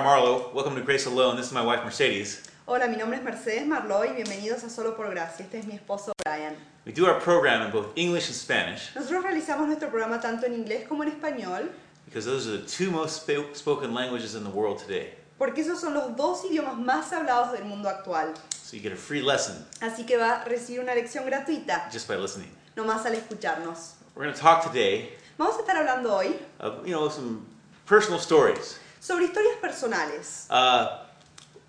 Brian Marlowe. Welcome to Grace Alone. This is my wife Mercedes. Hola, mi nombre es Mercedes Marlowe y bienvenidos a Solo por Gracia. Este es mi esposo Brian. We do our program in both English and Spanish Nosotros realizamos nuestro programa tanto en inglés como en español because those are the two most spo- spoken languages in the world today. porque esos son los dos idiomas más hablados del mundo actual. So you get a free lesson Así que va a recibir una lección gratuita, just by listening. nomás al escucharnos. We're going to talk today Vamos a estar hablando hoy of, you know, some personal stories sobre historias personales, uh,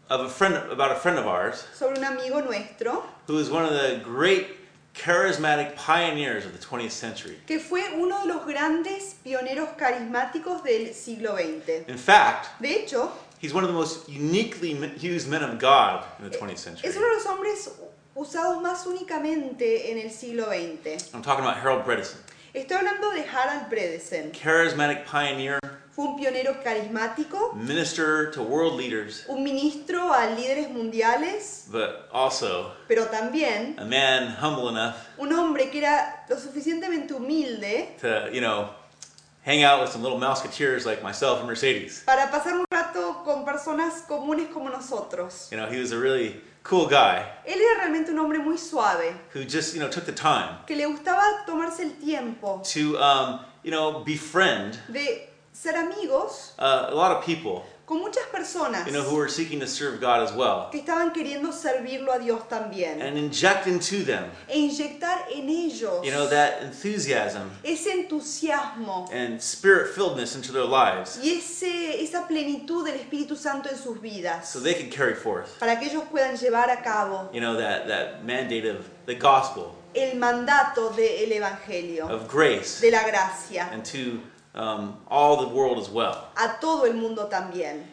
of a friend about a friend of ours sobre un amigo nuestro who is one of the great charismatic pioneers of the 20th century. que fue uno de los grandes pioneros carismáticos del siglo XX. In fact, De hecho, he's one of the most uniquely used men of God in the 20th century. es uno de los hombres usados más únicamente en el siglo XX. I'm talking about Harold Bredesen, Estoy hablando de Harald Bredesen. charismatic pioneer, Fue un pionero carismático, minister to world leaders, un ministro a líderes mundiales, but also pero también a man humble enough un hombre que era lo suficientemente humilde to, you know, hang out with some little musketeers like myself and Mercedes. para pasar un rato con personas comunes como nosotros. You know, he was a really cool guy Él era realmente un hombre muy suave, who just, you know, took the time que le gustaba tomarse el tiempo to, um, you know, befriend de ser amigos uh, a lot of people, con muchas personas you know, who were seeking to serve God as well, que estaban queriendo servirlo a Dios también. And inject into them, e inyectar en ellos you know, that enthusiasm ese entusiasmo and spirit-filledness into their lives, y ese, esa plenitud del Espíritu Santo en sus vidas so they carry forth, para que ellos puedan llevar a cabo you know, that that mandate of the gospel el mandato del Evangelio, of grace, de la gracia, and to um, all the world as well. a todo el mundo también.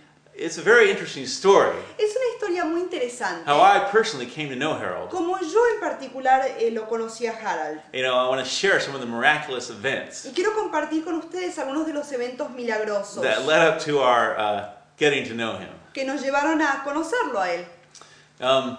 It's a very interesting story Es una historia muy interesante. how I personally came to know Harold. Como yo en particular eh, lo conocí a Harald. You know, I want to share some of the miraculous events Y quiero compartir con ustedes algunos de los eventos milagrosos that led up to our uh, getting to know him. que nos llevaron a conocerlo a él. Um,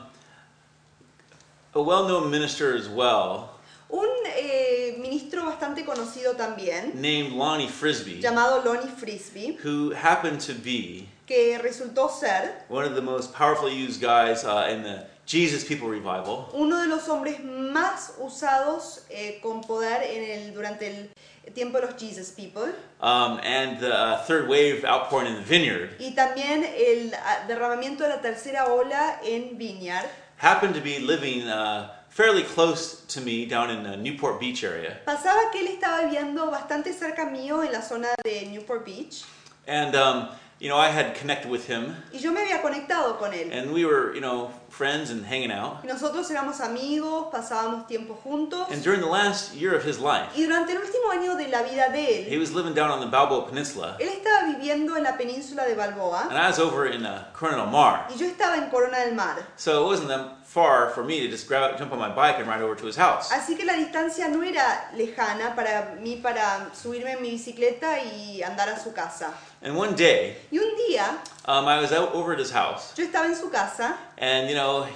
a well-known minister as well, Un eh, ministro bastante conocido también, named Lonnie Frisbee, llamado Lonnie Frisbee, who happened to be que resultó ser one of the most powerfully used guys uh, in the Jesus People revival. uno de los hombres más usados eh, con poder en el, durante el tiempo de los Jesus People Um, and the uh, third wave outpouring in the vineyard y también el derramamiento de la tercera ola en Vineyard. happened to be living uh, fairly close to me down in the Newport Beach area. Pasaba que él estaba viviendo bastante cerca mío en la zona de Newport Beach And, um, you know, I had connected with him, y yo me había conectado con él. and we were, you know, friends and hanging out. Y nosotros éramos amigos, pasábamos tiempo juntos And during the last year of his life, y durante el último año de la vida de he él, was living down on the Balboa Peninsula, él estaba viviendo en la península de Balboa and I was over in uh, Corona del Mar. y yo estaba en Corona del Mar. So it wasn't that far for me to just grab, jump on my bike and ride over to his house. Así que la distancia no era lejana para mí para subirme en mi bicicleta y andar a su casa. And one day, Y un día um, I was out over at his house, yo estaba en su casa and, you know,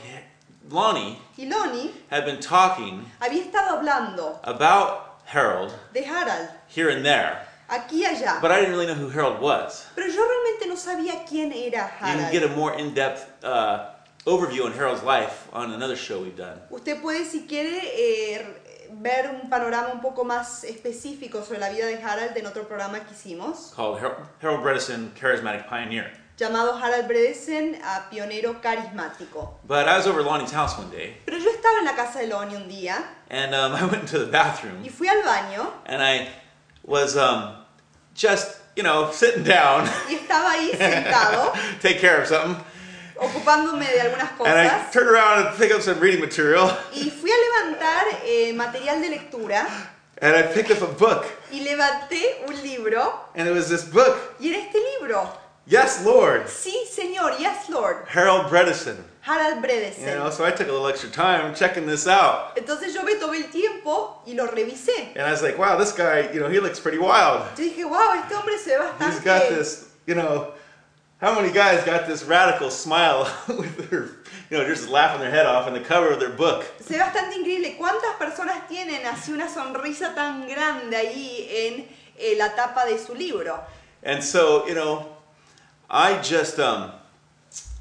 Lonnie y Lonnie had been talking había estado hablando about Harold de Harald, here and there, aquí allá. but I didn't really know who Harold was. Pero yo realmente no sabía quién era You can get a more in-depth uh, overview on Harold's life on another show we've done. Usted puede, si quiere, eh, ver un panorama un poco más específico sobre la vida de Harald en otro programa que hicimos, called Har- Harold Bredesen, Charismatic Pioneer. Llamado Harald Bredesen, a pionero carismático. But I was over at Lonnie's house one day, Pero yo estaba en la casa de Lonnie un día and um, I went into the bathroom, y fui al baño and I was um, just, you know, sitting down, y estaba ahí sentado, take care of something, ocupándome de algunas and I cosas. turned around and picked up some reading material, y fui a levantar eh, material de lectura. And I picked up a book, y levanté un libro. And it was this book, y era este libro. Yes, Lord, Sí, señor, yes, Lord. Harold Bredesen. Harald You Bredesen. know, so I took a little extra time checking this out. Entonces yo me tomé el tiempo y lo revisé. And I was like, wow, this guy, you know, he looks pretty wild. Yo dije, wow, este hombre se ve bastante. He's got this, you know, how many guys got this radical smile with their, you know, just laughing their head off in the cover of their book? Se ve bastante increíble. ¿Cuántas personas tienen así una sonrisa tan grande ahí en eh, la tapa de su libro? And so, you know, I just um,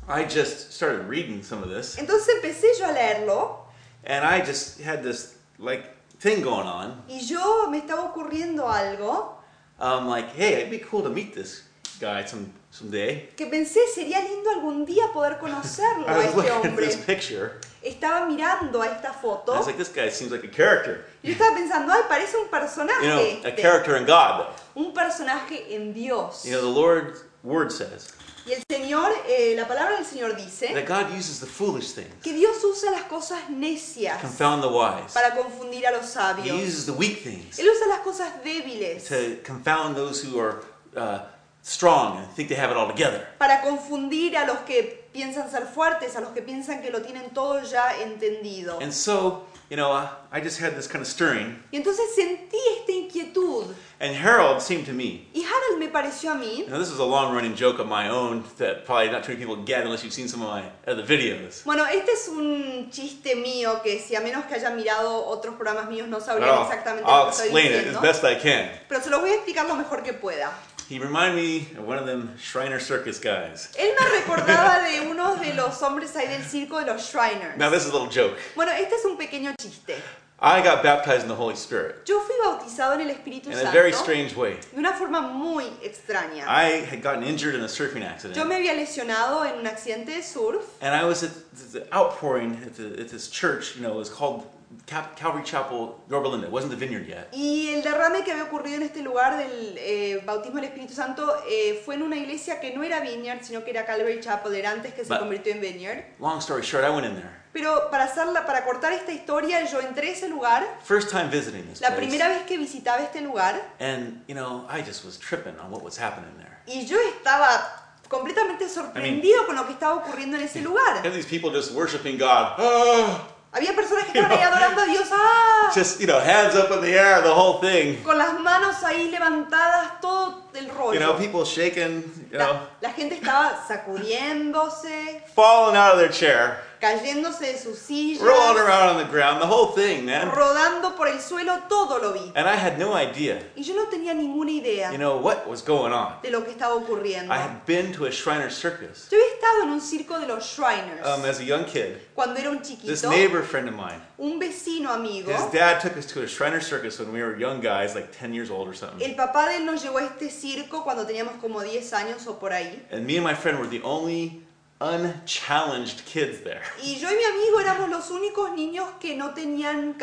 I just started reading some of this, Entonces empecé yo a leerlo and I just had this like thing going on. y yo me estaba ocurriendo algo Um, like, hey, it'd be cool to meet this guy some someday. que pensé sería lindo algún día poder conocerlo I a was este looking at hombre. this picture. Estaba mirando a esta I foto was like, this guy seems like a character. yo estaba pensando, ay, parece un personaje. You know, a character in God. Un personaje en Dios. You know, the Lord's word says Y el Señor, eh, la palabra del Señor dice that God uses the foolish things que Dios usa las cosas to necias confound the wise. para confundir a los He sabios. uses the weak things Él usa las cosas débiles to confound those who are uh, strong and think they have it all together. para confundir a los que piensan ser fuertes, a los que piensan que lo tienen todo ya entendido. And so, you know, uh, I just had this kind of stirring. Y entonces sentí esta inquietud And Harold seemed to me, y Harold me pareció a mí, know, this is a long running joke of my own that probably not too many people get unless you've seen some of my other videos. bueno, este es un chiste mío que si a menos que hayan mirado otros programas míos no sabrían exactamente I'll lo que estoy explain it as best I can. Pero se los voy a explicar lo mejor que pueda. He reminded me of one of them Shriner Circus guys. Él me recordaba de uno de los hombres ahí del circo de los Shriners. Now, this is a little joke. Bueno, este es un pequeño chiste. I got baptized in the Holy Spirit Yo fui bautizado en el Espíritu in Santo a very strange way. de una forma muy extraña. I had gotten injured in a surfing Yo accident, me había lesionado en un accidente de surf and I was at the outpouring at, the, at this church. You know, it was called Cap- Calvary Chapel, Yorba Linda. It wasn't the vineyard yet. y el derrame que había ocurrido en este lugar del eh, bautismo del Espíritu Santo eh, fue en una iglesia que no era Vineyard, sino que era Calvary Chapel, era antes que se But- convirtió en Vineyard. Long story short, I went in there. Pero para, hacerla, para cortar esta historia, yo entré a ese lugar, First time visiting this la place, primera vez que visitaba este lugar, and you know, I just was tripping on what was happening there. y yo estaba completamente sorprendido con lo que estaba ocurriendo en ese lugar. have these people just worshiping God. Ah, Había personas que estaban ahí adorando a Dios, ¡ah! just you know, hands up in the air, the whole thing. con las manos ahí levantadas, todo el rollo. You know, people shaking, you know, la, la gente estaba sacudiéndose, falling out of their chair, cayéndose de sus sillas, rolling around on the ground, the whole thing, man. rodando por el suelo, todo lo vi. And I had no idea, Y yo no tenía ninguna idea you know, what was going on. de lo que estaba ocurriendo. I had been to a Shriner circus Yo había estado en un circo de los Shriners um, as a young kid. cuando era un This chiquito, neighbor friend of mine, un vecino amigo. his dad took us to a Shriner circus when we were young guys, like 10 years old or something. El papá de él nos llevó a este circo cuando teníamos como 10 años o por ahí. And me and my friend were the only unchallenged kids there. Y yo y mi amigo éramos los únicos niños que no tenían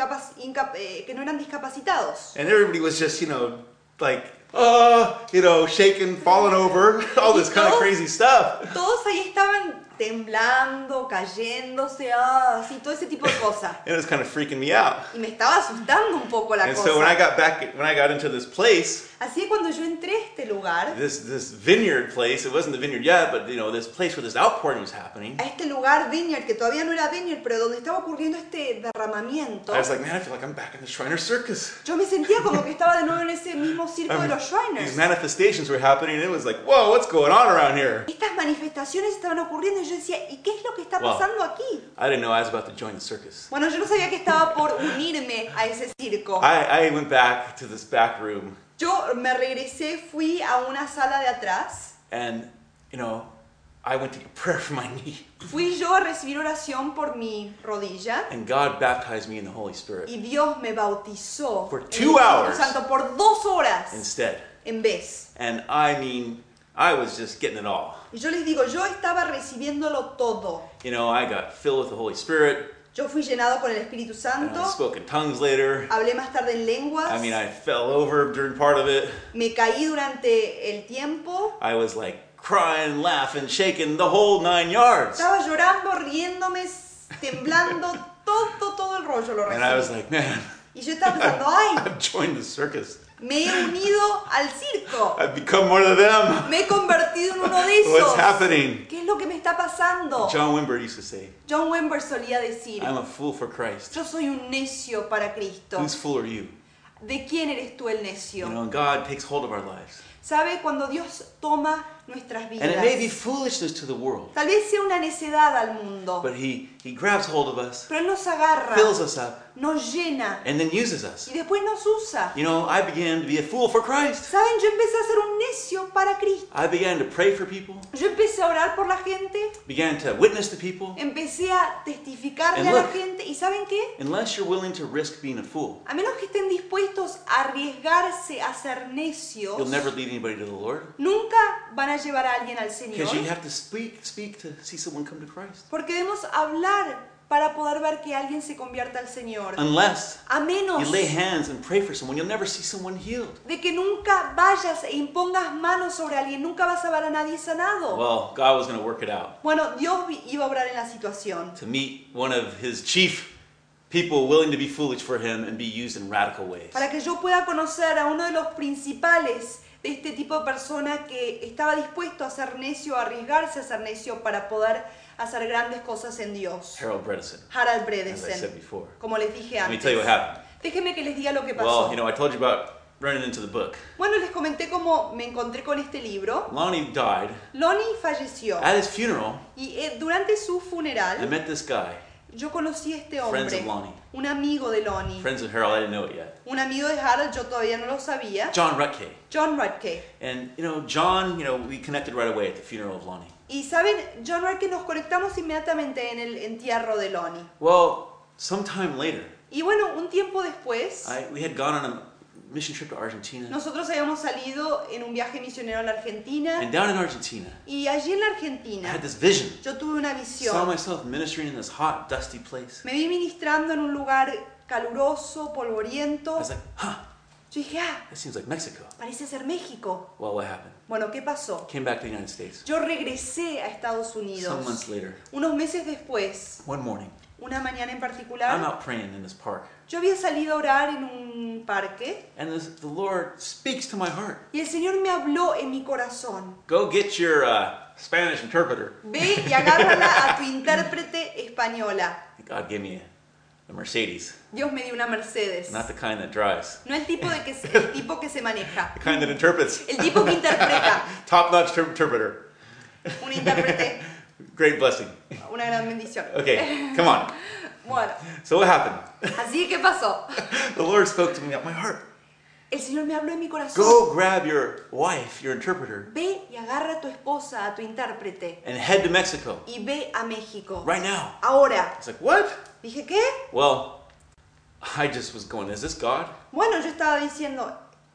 eh, que no eran discapacitados. And everybody was just, you know, like, uh, you know, shaking, falling over, all this kind of crazy stuff. Todos ahí estaban temblando, cayéndose, ah, así, todo ese tipo de cosas. It was kind of freaking me out. Y me estaba asustando un poco la And so when I cosa. got back, when I got into this place, Así que cuando yo entré a este lugar, this this vineyard place, it wasn't the vineyard yet, but you know, this place where this outpouring was happening, a este lugar Vineyard, que todavía no era Vineyard, pero donde estaba ocurriendo este derramamiento, I was like, man, I feel like I'm back in the Shriner Circus. yo me sentía como que estaba de nuevo en ese mismo circo de mean, los Shriners. these manifestations were happening, and it was like, whoa, what's going on around here? Estas manifestaciones estaban ocurriendo y yo decía, ¿y qué es lo que está pasando aquí? I didn't know I was about to join the circus. Bueno, yo no sabía que estaba por unirme a ese circo. I, I went back to this back room, Yo me regresé, fui a una sala de atrás, and you know, I went to prayer for my knee, fui yo a recibir oración por mi rodilla and God baptized me in the Holy Spirit y Dios me bautizó For en el two Espíritu. Santo por dos horas instead. en vez. And I mean, I was just getting it all. Y yo les digo, yo estaba recibiéndolo todo. You know, I got filled with the Holy Spirit, Yo fui llenado con el Espíritu and I Santo, spoke in tongues later. hablé más tarde en lenguas, I mean, I fell over during part of it. me caí durante el tiempo, I was like crying, laughing, shaking, the whole nine yards. estaba llorando, riéndome, temblando, todo, todo el rollo lo And I was recibí. like, man, Y yo estaba pensando, ay, I've joined the circus. Me he unido al circo, I've become one of them. me he convertido en uno de What's esos. happening? ¿Qué es lo que me está pasando? John Wimber used to say, John Wimber solía decir, I'm a fool for Christ. yo soy un necio para Cristo. Whose fool are you? ¿De quién eres tú el You necio? know, and God takes hold of our lives. Sabe cuando Dios toma nuestras And it may be vidas. foolishness to the world, Tal vez sea una necedad al mundo, but He, he grabs hold of us, pero Él nos agarra, fills us up, nos llena and then uses us. y después nos usa. You know, I began to be a fool for Christ. Saben, yo empecé a ser un necio para Cristo. I began to pray for people, Yo empecé a orar por la gente, began to witness to people. empecé a testificarle And a la look. gente y ¿saben qué? Unless you're willing to risk being a fool, A menos que estén dispuestos a arriesgarse a ser necios, you'll never lead anybody to the Lord. nunca van a llevar a alguien al Because you have to speak, speak to see someone come to Christ. Porque debemos hablar para poder ver que alguien se convierta al Señor. Unless A menos you lay hands and pray for someone, you'll never see someone healed. de que nunca vayas e impongas manos sobre alguien, nunca vas a ver a nadie sanado. Well, God was going to work it out Bueno, Dios iba a obrar en la situación. to meet one of His chief people willing to be foolish for Him and be used in radical ways. Para que yo pueda conocer a uno de los principales de este tipo de persona que estaba dispuesto a ser necio, a arriesgarse a ser necio para poder hacer grandes cosas en Dios. Harold Bredesen, I before. como les dije Let me antes. tell you what happened. Déjenme que les diga lo que Well, pasó. you know, I told you about running into the book. Bueno, les comenté cómo me encontré con este libro. Lonnie died. Lonnie falleció At his funeral, y eh, durante su I funeral met this guy, yo conocí a este friends hombre, of Lonnie, un amigo de Lonnie, friends of Harold. I didn't know it yet. un amigo de Harold, yo todavía no lo sabía, John Rutke. John Radke. And you know, John, you know, we connected right away at the funeral of Lonnie. Y saben, John Radke nos conectamos inmediatamente en el entierro de Lonnie. Well, sometime later, Y bueno, un tiempo después, I, we had gone on a mission trip to Argentina. nosotros habíamos salido en un viaje misionero a la Argentina And down in Argentina, y allí en la I Argentina had this vision. yo tuve una Saw visión. myself ministering in this hot, dusty place. Me vi ministrando en un lugar caluroso, I polvoriento. was like, huh, Yo dije, ah, that seems like Mexico. parece ser México. Well, what happened? Bueno, ¿qué pasó? Came back to the United States. Yo regresé a Estados Some Unidos. months later, Unos meses después, one morning, una mañana en I'm particular, out praying in this park. yo había salido a orar en un parque And this, the Lord speaks to my heart. y el Señor me habló en mi corazón. Go get your uh, Spanish interpreter. Ve y agárrala a tu intérprete española. God gave me a, Mercedes, Dios me dio una Mercedes. not the kind that drives, No el tipo, de que, se- el tipo que se maneja, the kind that interprets. el tipo que interpreta. Top-notch ter- interpreter. Un intérprete, Great blessing. una gran bendición. Okay, come on. Bueno, So what happened? así que pasó. The Lord spoke to me at my heart. El Señor me habló en mi corazón. Go grab your wife, your interpreter, Ve y agarra a tu esposa, a tu intérprete, and head to Mexico y ve a México. right now. Ahora. It's like, what? Dije, ¿qué? Well, I just was going, is this God? Bueno, yo estaba diciendo,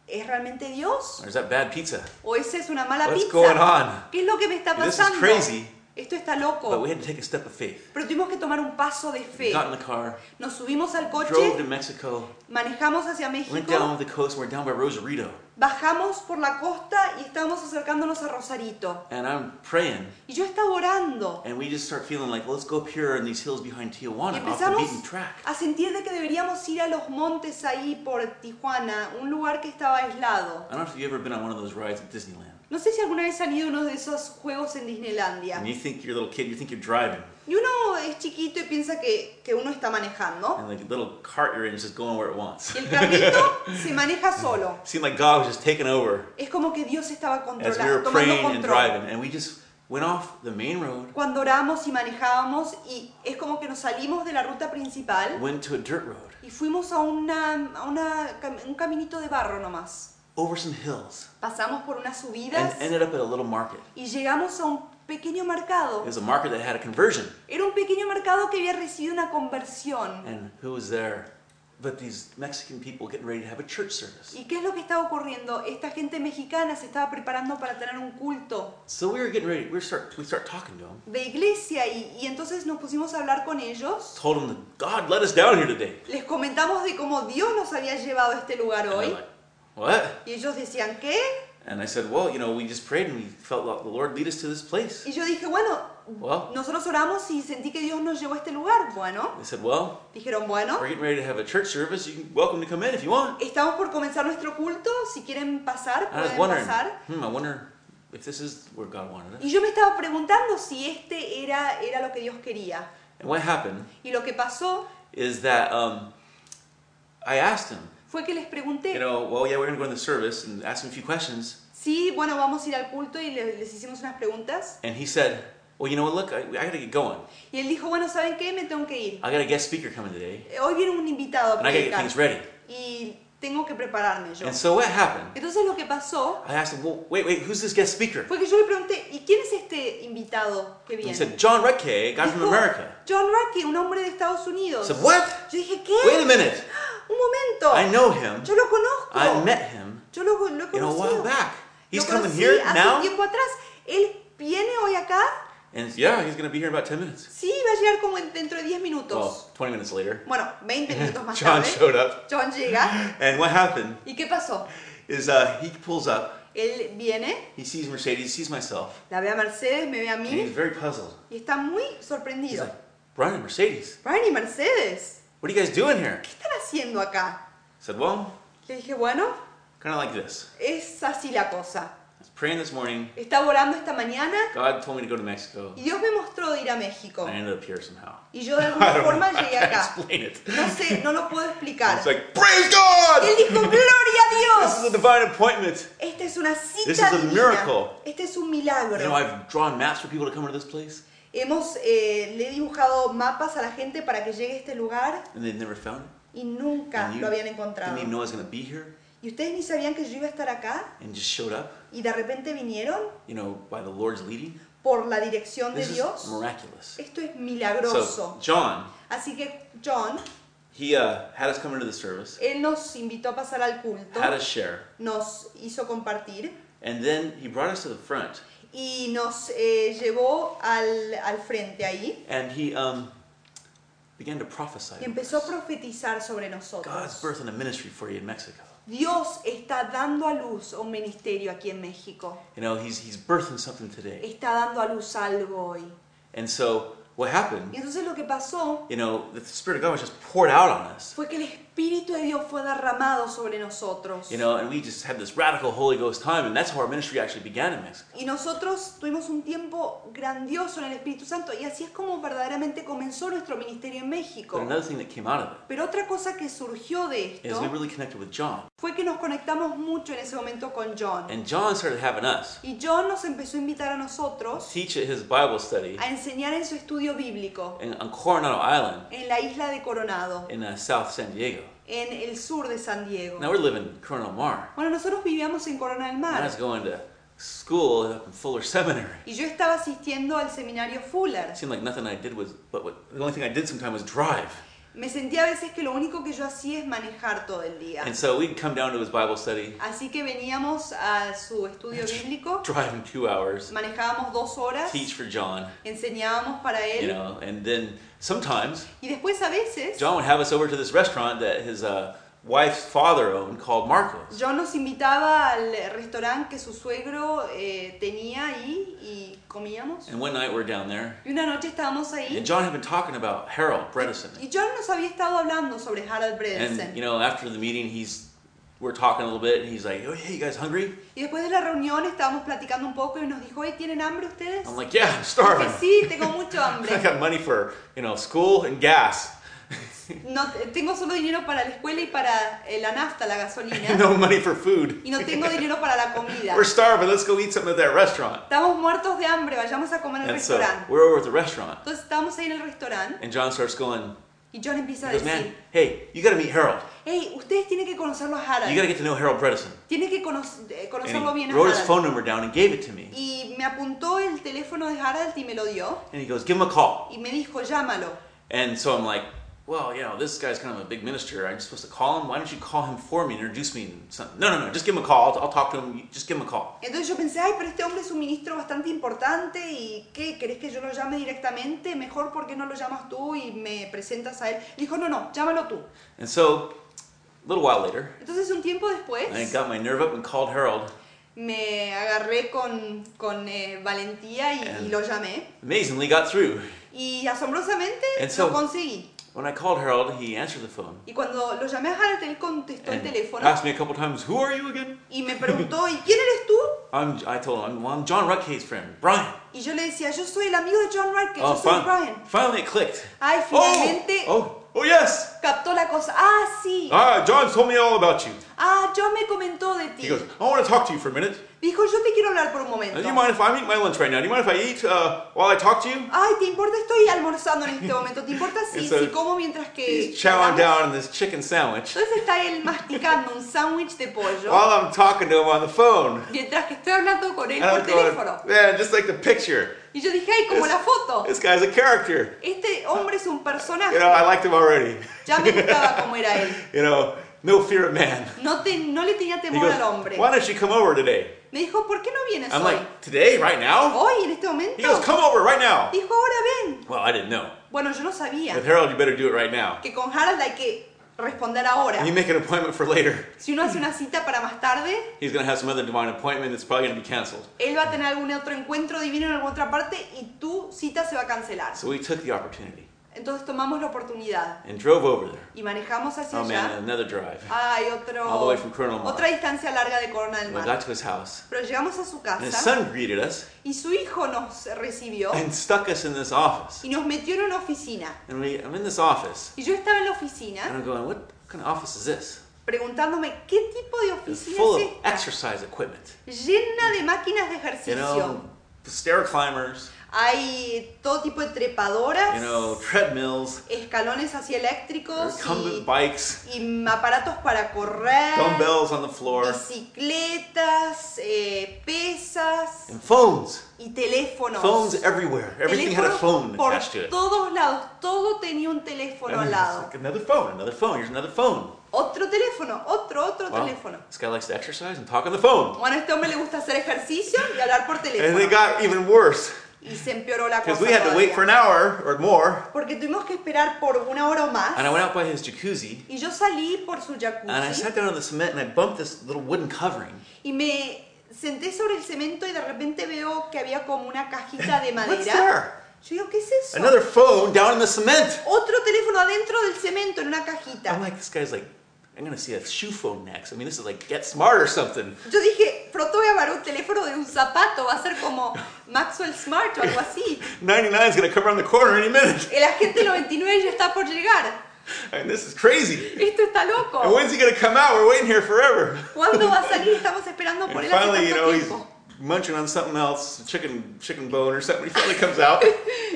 ¿es realmente Dios? Or is that bad pizza? ¿O esa es una mala What's pizza? going on? ¿Qué es lo que me está pasando? This is crazy. Esto está But loco. we had to take a step of faith. Pero tuvimos que tomar un paso de fe. Got in the car, Nos subimos al drove to coche, Mexico, manejamos hacia went México, down the coast, we're down by Rosarito. bajamos por la costa y estábamos acercándonos a Rosarito. And I'm praying, Y yo estaba orando. and we just start feeling like, let's go up here in these hills behind Y Tijuana, off the empezamos beaten track. a sentir de que deberíamos ir a los montes ahí por Tijuana, un lugar que estaba aislado. I don't know if you've ever been on one of those rides at Disneyland. No sé si alguna vez han ido a uno de esos juegos en Disneylandia. And you think you're a little kid, you think you're driving, Y uno es chiquito y piensa que, que uno está manejando. and like the little cart you're in is just going where it wants. Y el carrito se maneja solo. Seemed like God was just taking over Es como que Dios estaba as we controlando, were tomando praying and control. driving, and we just went off the main road, Cuando oramos y manejábamos y es como que nos salimos de la ruta principal went to a dirt road, y fuimos a, una, a una un caminito de barro nomás. Over some hills, Pasamos por unas and subidas ended up at a little market. y llegamos a un pequeño mercado. It was a market that had a conversion. Era un pequeño mercado que había recibido una conversión. And who was there? But these Mexican people getting ready to have a church service. ¿Y qué es lo que estaba ocurriendo? Esta gente mexicana se estaba preparando para tener un culto So we were getting ready. We start. We start talking to them. de iglesia y, y entonces nos pusimos a hablar con ellos. Told them that God led us down here today. Les comentamos de cómo Dios nos había llevado a este lugar And hoy. What? Y ellos decían, ¿qué? And I said, well, you know, we just prayed and we felt like the Lord lead us to this place. Y yo dije, bueno, Well, nosotros oramos y sentí que Dios nos llevó a este lugar. Bueno, they said, well, dijeron, bueno, we're getting ready to have a church service. You can welcome to come in if you want. estamos por comenzar nuestro culto. Si quieren pasar, pueden wondering, pasar. hmm, I wonder if this is where God wanted us. Y yo me estaba preguntando si este era, era lo que Dios quería. And what happened Y lo que pasó is that um, I asked him, fue que les pregunté, you know, well, yeah, we're going to go service and ask him a few questions. sí, bueno, vamos a ir al culto y le- les hicimos unas preguntas. And he said, well, you know what, look, I, I got to get going. Y él dijo, bueno, ¿saben qué? Me tengo que ir. I got a guest speaker coming today, Eh, Hoy viene un invitado a and I get predicar things ready. y tengo que prepararme yo. And so what happened? Entonces lo que pasó I asked him, well, wait, wait, who's this guest speaker? fue que yo le pregunté, ¿y quién es este invitado que He viene? said, John Rutke, a guy from America. John Racky, un hombre de Estados I Unidos. said, what? Yo dije, Wait a ¿qué? minute. Un momento. I know him. Yo lo conozco. I met him Yo lo, a while back. He's lo coming here hace now. un tiempo atrás. Él viene hoy acá. And yeah, he's going to be here in about 10 minutes. Sí, va a llegar como en- dentro de 10 minutos. Well, 20 minutes later, Bueno, 20 minutos más John tarde. showed up. John llega. And what happened ¿Y qué pasó? is uh, he pulls up, Él viene, he sees Mercedes, sees myself, la ve a Mercedes, me ve a and he's mí very puzzled. y está muy He's sorprendido. like, Brian, Mercedes, Brian y Mercedes, what are you guys doing here? ¿qué están haciendo acá? I said, well, Le dije, bueno, kind of like this. es así la cosa. I was praying this morning. Estaba orando esta mañana God told me to go to Mexico. y Dios me mostró de ir a México. And I ended up here somehow. Y yo de alguna forma. I llegué can't acá. explain it. No sé, no lo puedo explicar. It's like, praise Él God! dijo, gloria a This is Dios. a divine appointment. Esta es una cita This is a divina. miracle. Este es un You milagro. know, I've drawn maps for people to come to this place, Hemos, eh, le he dibujado mapas a la gente para que llegue a este lugar y nunca lo habían encontrado. even know I was going to be here, Y ustedes ni sabían que yo iba a estar acá. And just showed up, y de repente vinieron you know, by the Lord's leading. por la dirección de This Dios. Esto es So, milagroso. John, Así que John, he uh, had us come into the service, él nos invitó a pasar al culto, had us share, nos hizo compartir. And then he brought us to the front, y nos eh, llevó al, al frente ahí and he um, began to prophesy. y empezó a profetizar sobre God's nosotros. and a ministry for you in Mexico. Dios está dando a luz un ministerio aquí en México. You know, he's, he's birthing something today. Está dando a luz algo hoy. And so, what happened, Y entonces lo que pasó you know, the Spirit of God was just poured out on us. fue que el Espíritu de Dios fue derramado sobre nosotros. You know, and we just had this radical Holy Ghost time, and that's how our ministry actually began in Mexico. Y nosotros tuvimos un tiempo grandioso en el Espíritu Santo y así es como verdaderamente comenzó nuestro ministerio en México. But another thing that came out of it Pero otra cosa que surgió de is esto we really connected with John. fue que nos conectamos mucho en ese momento con John. And John started having us Y John nos empezó a invitar a nosotros teach at his Bible study a enseñar en su estudio bíblico in, on Coronado Island en la isla de Coronado, in uh, South San Diego. En el sur de San Diego. Now we're living in Coronado Mar. Bueno, nosotros vivíamos en Corona del And I Mar was going to school up in Fuller Seminary. y yo estaba asistiendo al seminario Fuller. It seemed like nothing I did was, but what, the only thing I did sometimes was drive. Me sentía a veces que lo único que yo hacía es manejar todo el día. And so we'd come down to his Bible study, Así que veníamos a su estudio bíblico, drive in two hours, manejábamos dos horas, teach for John, enseñábamos para you él know, and then sometimes y después a veces John would have us over to this restaurant that his uh, wife's father owned called Marcos. John nos invitaba al restaurante que su suegro eh, tenía ahí y comíamos. And one night we're down there, Y una noche estábamos ahí and John had been talking about Harold Bredesen. y John nos había estado hablando sobre Harald And Bredesen. you know, after the meeting, he's we're talking a little bit, and he's like, "Oh, hey, you guys hungry?" Y después de la reunión estábamos platicando un poco y nos dijo, "Oye, ¿tienen hambre ustedes?" I'm like, "Yeah, I'm Dije, starving. sí, tengo mucho I hambre. got money for you know school and gas, No, tengo solo dinero para la escuela y para eh, la nafta, la gasolina. no money for food. Y no tengo dinero para la comida. We're starving. Let's go eat something at that restaurant." Estamos muertos de hambre, vayamos a comer al And so restaurante. we're over at the restaurant, Entonces estábamos ahí en el restaurante and John starts going. y John empieza a goes, "Man, decir, hey, you got to meet Harold. hey, ustedes tienen que conocerlo a You got to Harald. get to know Harold Bredesen." Tienen que cono- eh, conocerlo bien he a wrote his phone number down and gave it to me. Y me apuntó el teléfono de Harald y me lo dio. And he goes, "Give him a call." Y me dijo, llámalo. And so I'm like, well, you know, this guy's kind of a big minister. I'm just supposed to call him. Why don't you call him for me and introduce me? And something? No, no, no. Just give him a call. I'll, I'll talk to him. Just give him a call. Entonces yo pensé, ay, pero este hombre es un ministro bastante importante y ¿qué? ¿Querés que yo lo llame directamente? Mejor porque no lo llamas tú y me presentas a él. Dijo, no, no, llámalo tú. And so, a little while later, Entonces un tiempo después I got my nerve up and called Harold. me agarré con, con eh, valentía y, y lo llamé. Amazingly, got through. Y asombrosamente And so- lo conseguí. When I called Harold, he answered the phone Y cuando lo llamé a Harald, él contestó el teléfono asked me a couple times, "Who are you again?" y me preguntó, ¿y quién eres tú? I'm. I told him, "Well, I'm John Rutke's friend, Brian." Y yo le decía, yo soy el amigo de John Wright, Oh, yo soy Brian. finally it clicked. Ay, Oh, finalmente oh, oh, yes. captó la cosa. Ah, sí. Ah, John told me all about you. Ah, John me comentó de He ti. goes, I want to talk to you for a minute. Dijo, yo te quiero hablar por un momento. Do you mind if I'm eating my lunch right now? Do you mind if I eat uh, while I talk to you? Ay, ¿te importa? Estoy almorzando en este momento. ¿Te importa si, so si como mientras que... He's chowing down on this chicken sandwich Entonces está él masticando un sándwich de pollo while I'm talking to him on the phone. mientras que estoy hablando con él por teléfono. man, just like the picture. Y yo dije, ay, como This- la foto. This guy's a character. Este hombre es un personaje. You know, I liked him already. Ya me gustaba como era él. You know, no fear of man. No, te- no le tenía He temor goes, al hombre. why don't you come over today? Me dijo, ¿por qué no vienes I'm hoy? like, today, right now? Hoy, en este He momento. goes, come over right now. Dijo, ahora ven. Well, I didn't know. Bueno, yo no sabía With Harold, you better do it right now. que con Harold hay que responder ahora. And you make an appointment for later. Si uno hace una cita para más tarde, He's going to have some other divine appointment that's probably going to be canceled. él va a tener algún otro encuentro divino en alguna otra parte y tu cita se va a cancelar. So we took the opportunity Entonces tomamos la oportunidad and drove over there. y manejamos hacia Oh man, allá. another drive. Hay otro, All the way from otra distancia larga de Corona del We Mar. got to his house, Pero llegamos a su and his casa son greeted us y su hijo nos recibió and stuck us in this office. y nos metió en una oficina. And we, I'm in this office, Y yo estaba en la and oficina I'm going, what kind of office is this? preguntándome qué tipo de oficina full es of exercise equipment. Llena de máquinas de You ejercicio. know, stair climbers, Hay todo tipo de trepadoras, you know, treadmills, escalones así eléctricos y, bikes, y aparatos para correr, dumbbells on the floor, bicicletas, eh, pesas and phones. y teléfonos. Phones everywhere. Everything had a Teléfonos phone por attached to it. todos lados, todo tenía un teléfono al lado. like another phone, another phone. Here's another phone. Otro teléfono, otro, otro Well, teléfono. this guy likes to exercise and talk on the phone. Bueno, a este hombre le gusta hacer ejercicio y hablar por And it teléfono. got even worse Y se empeoró la because cosa we had to wait for an hour or more. Porque tuvimos que esperar por una hora o más. And I went out by his jacuzzi Y yo salí por su and I jacuzzi sat down on the cement and I bumped this little wooden covering. y me senté sobre el cemento y de repente veo que había como una cajita de What's madera. there? Yo digo, ¿qué es eso? Another phone down in the cement. Otro teléfono adentro del cemento en una cajita. I'm like, this guy's like, I'm gonna see a shoe phone next. I mean, this is like Get Smart or something. Yo dije, pronto voy a agarrar un teléfono de un zapato, va a ser como Maxwell Smart o algo así. 99 is gonna come around the corner any minute. El agente 99 ya está por llegar. I mean, this is crazy. Esto está And loco. when's he gonna come out? We're waiting here forever. ¿Cuándo va a salir? Estamos esperando por And él hace finally, you know, he's tiempo. Munching on something else, chicken, chicken bone or something. He finally comes out.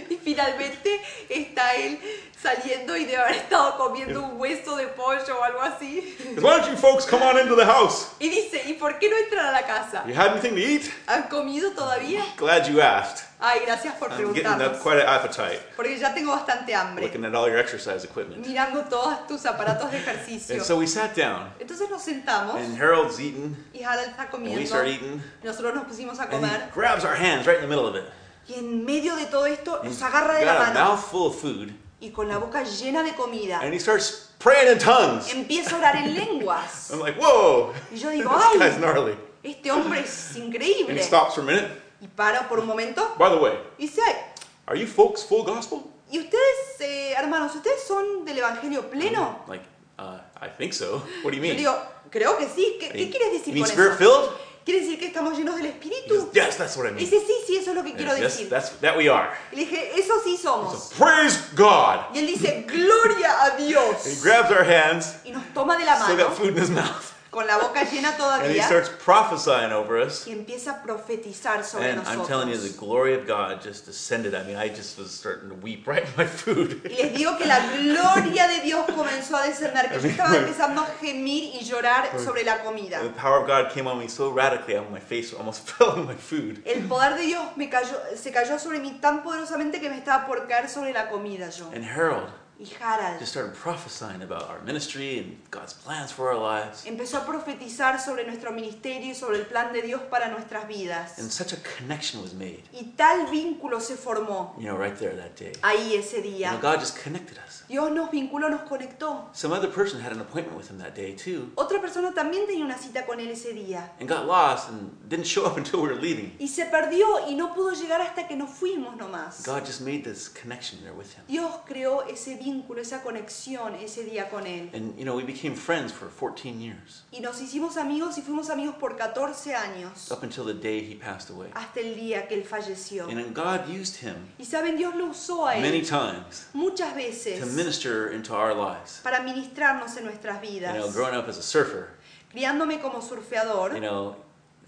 Y finalmente está él saliendo y debe haber estado comiendo un hueso de pollo o algo así. Why don't you folks come on into the house? Y dice, ¿y por qué no entran a la casa? You had anything to eat? ¿Han comido todavía? Glad you asked. Ay, gracias por I'm getting preguntarnos. up quite an appetite Porque ya tengo bastante hambre. looking at all your exercise equipment. Mirando todos tus aparatos de ejercicio. And so we sat down, Entonces nos sentamos and Harold's eating, y Harald está and comiendo. we start eating, y Nosotros nos pusimos a and comer. he grabs our hands right in the middle of it. Y en medio de todo esto And nos agarra de la got a mano. mouthful of food, Y con la boca llena de comida. and he starts praying in tongues. Empieza a orar en lenguas. I'm like, whoa, Y yo digo, this guy's ay, gnarly. este hombre es And increíble. he stops for a minute. Y para por un momento By the way, y dice, ay, are you folks full gospel? ¿y ustedes, eh, hermanos, ustedes son del Evangelio pleno? Like, uh, I think so. What do you Yo mean? digo, creo que sí. ¿Qué, qué quieres decir You mean con spirit eso? filled? ¿Quiere decir que estamos llenos del He goes, Espíritu? yes, that's what I Y mean. dice, sí, sí, eso es lo que quiero Yes, decir. that's that we are. Y le dije, eso sí somos. So praise God. Y él dice, gloria a And he Dios. grabs our hands, Y nos toma de la still got mano, food in his mouth, con la boca llena and he starts prophesying over us. y empieza a profetizar sobre And I'm telling you, the nosotros. glory of God just descended. I mean, I just was starting to weep right in my food. Y les digo que la gloria de Dios comenzó a descender, que yo estaba empezando a gemir y llorar sobre la comida. The power of God came on me so radically, I- my face almost fell in my food. El poder de Dios me cayó, se cayó sobre mí tan poderosamente que me estaba por caer sobre la comida yo. And Harold Y Harald just started prophesying about our ministry and God's plans for our lives. empezó a profetizar sobre nuestro ministerio y sobre el plan de Dios para nuestras vidas. And such a connection was made, Y tal vínculo se formó you know, right there that day. ahí ese You know, día. God just connected us. Dios nos vinculó, nos conectó. Some other person had an appointment with him that day too, Otra persona también tenía una cita con él ese día. and got lost and didn't show up until we were leaving. Y se perdió y no pudo llegar hasta que nos fuimos nomás. God just made this connection there with him. Dios creó ese vínculo, esa conexión ese día con él. And, you know, we became friends for 14 years, Y nos hicimos amigos y fuimos amigos por 14 años, up until the day he passed away. hasta el día que él falleció. And God used him Y saben, Dios lo usó a many él times muchas to veces minister into our lives. para ministrarnos en nuestras You vidas. know, growing up as a surfer, Criándome como surfeador, you know,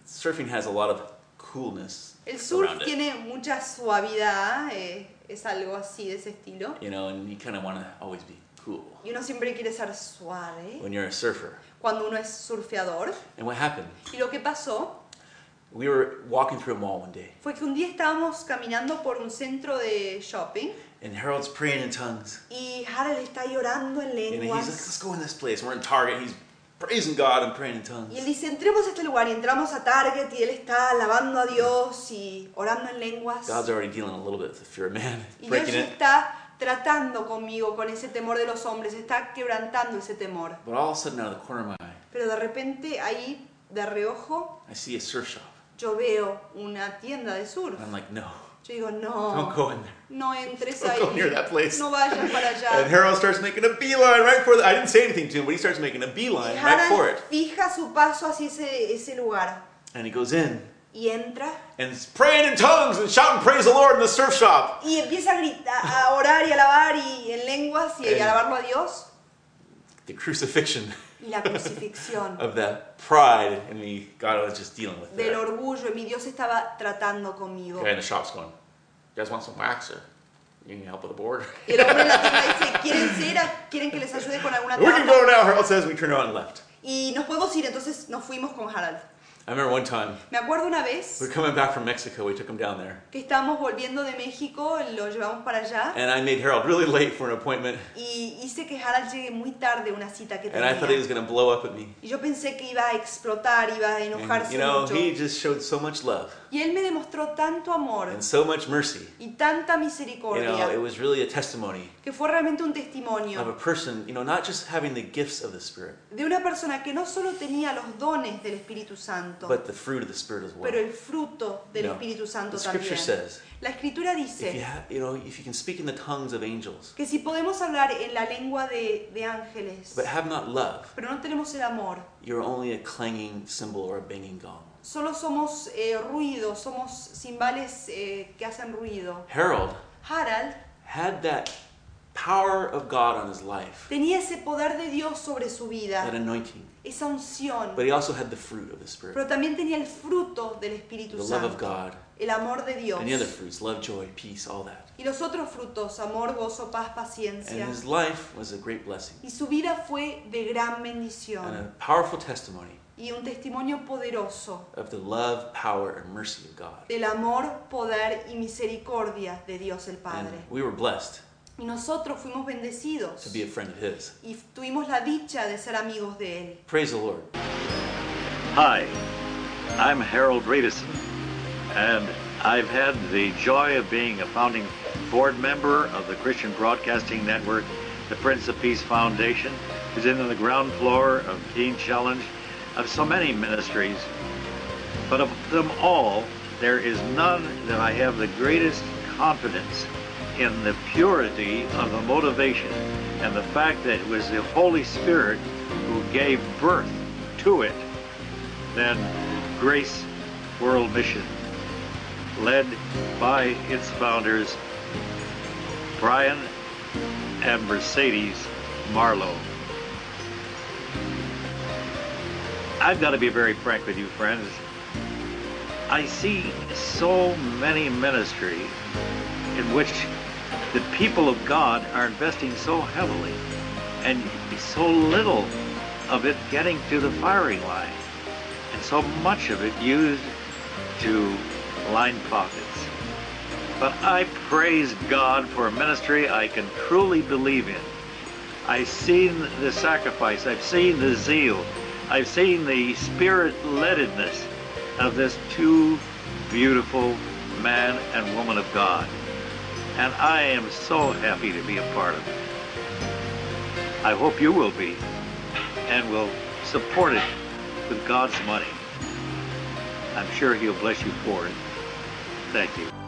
surfing has a lot of coolness el surf tiene mucha suavidad, eh, es algo así de ese estilo. You know, and you kind of want to always be cool Y uno siempre quiere ser suave when you're a surfer. cuando uno es surfeador. And what happened? Y lo que pasó We were walking through a mall one day, fue que un día estábamos caminando por un centro de shopping and Harold's praying in tongues. y Harold está llorando en And he's like, lenguas. let's go in this place. We're in Target. He's praising God and praying in Y él tongues. dice, entremos a este lugar y entramos a Target y él está alabando a Dios y orando en lenguas. God's already dealing a little bit with the fear of man, Y Dios breaking it. está tratando conmigo con ese temor de los hombres, está quebrantando ese temor. But all of a sudden, out of the corner of my eye, Pero de repente ahí, de reojo, I see a surf shop. yo veo una tienda de surf. And I'm like, no, Yo digo, don't no, go in there. no entres Don't ahí, go near that place. no vayas para And allá. Harold starts making a beeline right for the. I didn't say anything to him, but he starts making a Y beeline right for it. fija su paso hacia ese, ese lugar And he goes in y entra and praying in tongues and shouting praise the Lord in the surf shop. y empieza a gritar, a orar y alabar y en lenguas y a alabarlo a Dios The crucifixion y la crucifixión of that pride in me, God was just dealing with del that. orgullo y mi Dios estaba tratando conmigo. The shop's going, You guys want some wax or you need help with the board? Y el hombre en la tienda dice, ¿quieren cera? ¿Quieren que les ayude con alguna we can tabla? go now, Harold says. We turned around and left. Y nos podemos ir, entonces nos fuimos con Harald. I remember one time, Me acuerdo una we vez were coming back from Mexico, we took him down there. que estábamos volviendo de México, lo llevamos para allá And I made Harold really late for an appointment. y hice que Harald llegue muy tarde a una cita que And I thought he was tenía. going to blow up at me. Y yo pensé que iba a explotar, iba a And, enojarse you know, mucho. he just showed so much love Y él me demostró tanto amor and so much mercy. y tanta You misericordia know, it was really a testimony que fue realmente un of a testimonio person, you know, not just having the gifts of the Spirit, de una persona que no solo tenía los dones del Espíritu Santo, but the fruit of the Spirit as well. pero el fruto del. Espíritu Santo The scripture también. says, La escritura if you, dice ha- you know, if you can speak in the tongues of angels, que si podemos hablar en la lengua de, de ángeles, but have not love, pero no tenemos el amor, you're only a clanging cymbal or a banging gong. Solo somos eh, ruido, somos cimbales eh, que hacen ruido. Harold Harald had that power of God on his life, tenía ese poder de Dios sobre su that vida, anointing, esa unción, but he also had the fruit of the Spirit, pero también tenía el fruto del Espíritu the love of Santo, God, el amor de Dios. and the other fruits, love, joy, peace, all that. Y los otros frutos, amor, gozo, paz, And paciencia. his life was a great blessing. Y su vida fue de gran and bendición a powerful testimony y un testimonio poderoso of the love, power, and mercy of God. del amor, poder y misericordia de Dios el And Padre. we were blessed Y nosotros fuimos bendecidos to be a friend of his. y tuvimos la dicha de ser amigos de Él. Praise the Lord. Hi, I'm Harold Radisson, and I've had the joy of being a founding board member of the Christian Broadcasting Network, the Prince of Peace Foundation, is in the ground floor of Teen Challenge, of so many ministries. But of them all, there is none that I have the greatest confidence in the purity of the motivation and the fact that it was the Holy Spirit who gave birth to it than Grace World Mission, led by its founders, Brian and Mercedes Marlowe. I've got to be very frank with you, friends. I see so many ministries in which the people of God are investing so heavily and so little of it getting to the firing line and so much of it used to line pockets. But I praise God for a ministry I can truly believe in. I've seen the sacrifice, I've seen the zeal, I've seen the spirit leadedness of this two beautiful man and woman of God. And I am so happy to be a part of it. I hope you will be and will support it with God's money. I'm sure He'll bless you for it. Thank you.